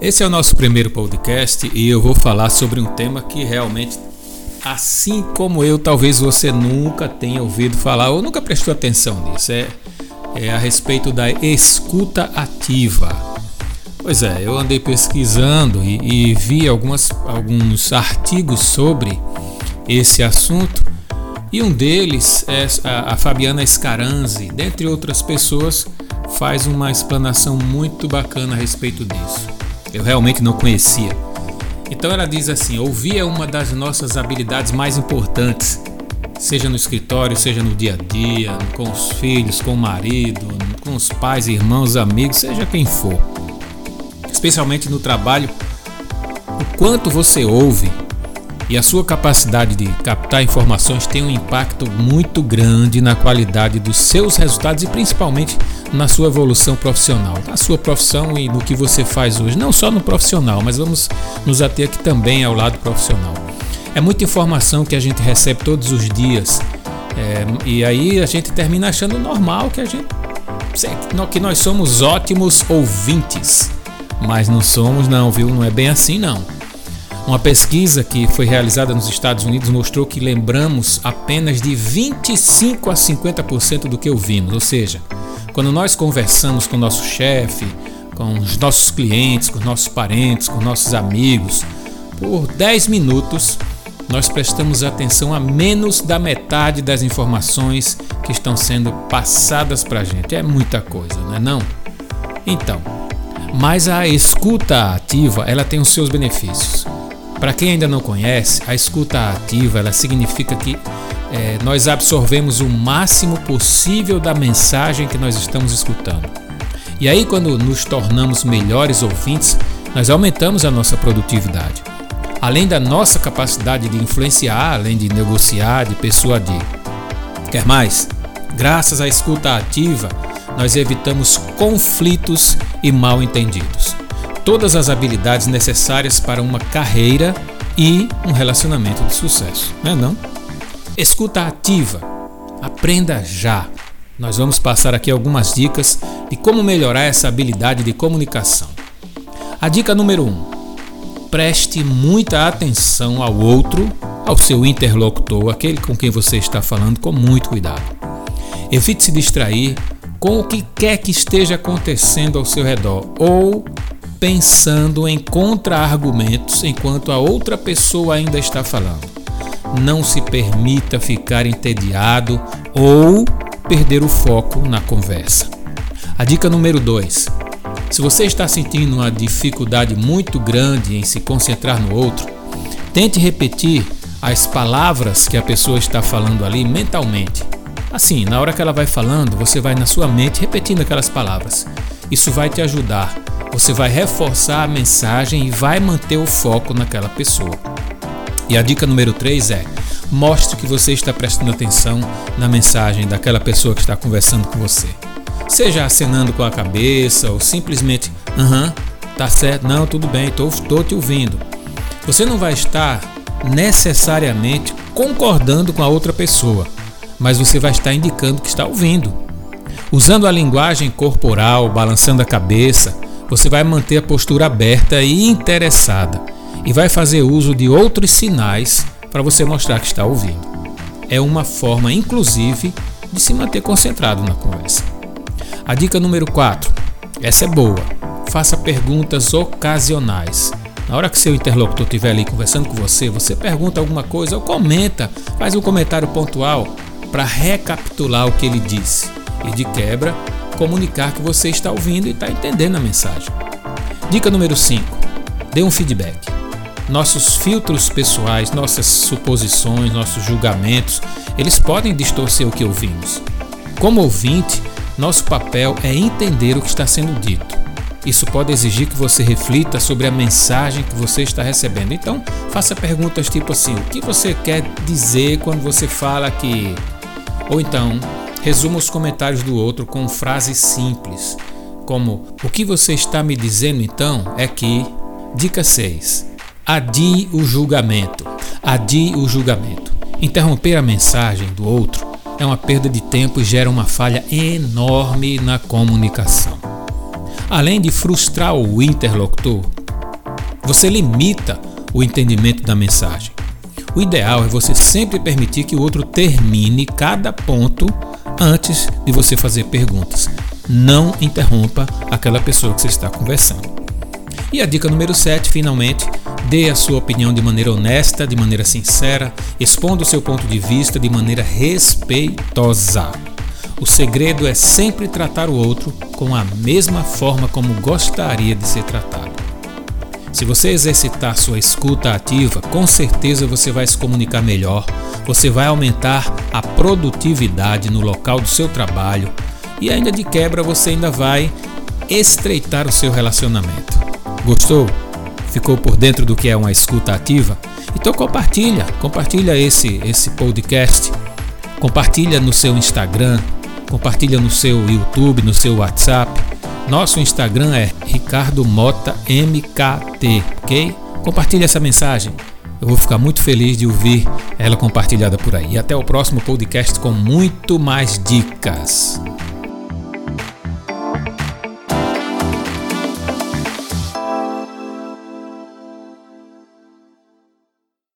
Esse é o nosso primeiro podcast e eu vou falar sobre um tema que realmente, assim como eu, talvez você nunca tenha ouvido falar ou nunca prestou atenção nisso. É, é a respeito da escuta ativa. Pois é, eu andei pesquisando e, e vi algumas, alguns artigos sobre esse assunto e um deles é a, a Fabiana Scaranzi, dentre outras pessoas, faz uma explanação muito bacana a respeito disso. Eu realmente não conhecia. Então ela diz assim: ouvir é uma das nossas habilidades mais importantes, seja no escritório, seja no dia a dia, com os filhos, com o marido, com os pais, irmãos, amigos, seja quem for. Especialmente no trabalho, o quanto você ouve e a sua capacidade de captar informações tem um impacto muito grande na qualidade dos seus resultados e principalmente na sua evolução profissional, na sua profissão e no que você faz hoje, não só no profissional, mas vamos nos ater aqui também ao lado profissional. É muita informação que a gente recebe todos os dias é, e aí a gente termina achando normal que a gente que nós somos ótimos ouvintes, mas não somos não, viu? Não é bem assim não. Uma pesquisa que foi realizada nos Estados Unidos mostrou que lembramos apenas de 25 a 50% do que ouvimos, ou seja, quando nós conversamos com nosso chefe, com os nossos clientes, com os nossos parentes, com nossos amigos, por 10 minutos nós prestamos atenção a menos da metade das informações que estão sendo passadas para a gente. É muita coisa, não é não? Então, mas a escuta ativa ela tem os seus benefícios. Para quem ainda não conhece, a escuta ativa ela significa que é, nós absorvemos o máximo possível da mensagem que nós estamos escutando. E aí, quando nos tornamos melhores ouvintes, nós aumentamos a nossa produtividade. Além da nossa capacidade de influenciar, além de negociar, de persuadir. Quer mais? Graças à escuta ativa, nós evitamos conflitos e mal entendidos todas as habilidades necessárias para uma carreira e um relacionamento de sucesso, não é não? Escuta ativa. Aprenda já. Nós vamos passar aqui algumas dicas de como melhorar essa habilidade de comunicação. A dica número 1: um, preste muita atenção ao outro, ao seu interlocutor, aquele com quem você está falando, com muito cuidado. Evite se distrair com o que quer que esteja acontecendo ao seu redor ou pensando em contra-argumentos enquanto a outra pessoa ainda está falando. Não se permita ficar entediado ou perder o foco na conversa. A dica número 2: se você está sentindo uma dificuldade muito grande em se concentrar no outro, tente repetir as palavras que a pessoa está falando ali mentalmente. Assim, na hora que ela vai falando, você vai na sua mente repetindo aquelas palavras. Isso vai te ajudar você vai reforçar a mensagem e vai manter o foco naquela pessoa. E a dica número 3 é: mostre que você está prestando atenção na mensagem daquela pessoa que está conversando com você. Seja acenando com a cabeça ou simplesmente, aham, tá certo, não, tudo bem, estou te ouvindo. Você não vai estar necessariamente concordando com a outra pessoa, mas você vai estar indicando que está ouvindo. Usando a linguagem corporal, balançando a cabeça, você vai manter a postura aberta e interessada e vai fazer uso de outros sinais para você mostrar que está ouvindo. É uma forma, inclusive, de se manter concentrado na conversa. A dica número 4, essa é boa. Faça perguntas ocasionais. Na hora que seu interlocutor estiver ali conversando com você, você pergunta alguma coisa ou comenta, faz um comentário pontual para recapitular o que ele disse. E de quebra, comunicar que você está ouvindo e está entendendo a mensagem. Dica número 5: dê um feedback. Nossos filtros pessoais, nossas suposições, nossos julgamentos, eles podem distorcer o que ouvimos. Como ouvinte, nosso papel é entender o que está sendo dito. Isso pode exigir que você reflita sobre a mensagem que você está recebendo. Então, faça perguntas tipo assim: o que você quer dizer quando você fala que. Ou então, Resuma os comentários do outro com frases simples, como: O que você está me dizendo então é que. Dica 6. Adie o julgamento. Adie o julgamento. Interromper a mensagem do outro é uma perda de tempo e gera uma falha enorme na comunicação. Além de frustrar o interlocutor, Você limita o entendimento da mensagem. O ideal é você sempre permitir que o outro termine cada ponto antes de você fazer perguntas. Não interrompa aquela pessoa que você está conversando. E a dica número 7, finalmente, dê a sua opinião de maneira honesta, de maneira sincera, exponda o seu ponto de vista de maneira respeitosa. O segredo é sempre tratar o outro com a mesma forma como gostaria de ser tratado. Se você exercitar sua escuta ativa, com certeza você vai se comunicar melhor, você vai aumentar a produtividade no local do seu trabalho e ainda de quebra você ainda vai estreitar o seu relacionamento. Gostou? Ficou por dentro do que é uma escuta ativa? Então compartilha, compartilha esse esse podcast, compartilha no seu Instagram, compartilha no seu YouTube, no seu WhatsApp. Nosso Instagram é Ricardo Mota MKT, ok? Compartilha essa mensagem. Eu vou ficar muito feliz de ouvir ela compartilhada por aí. E até o próximo podcast com muito mais dicas.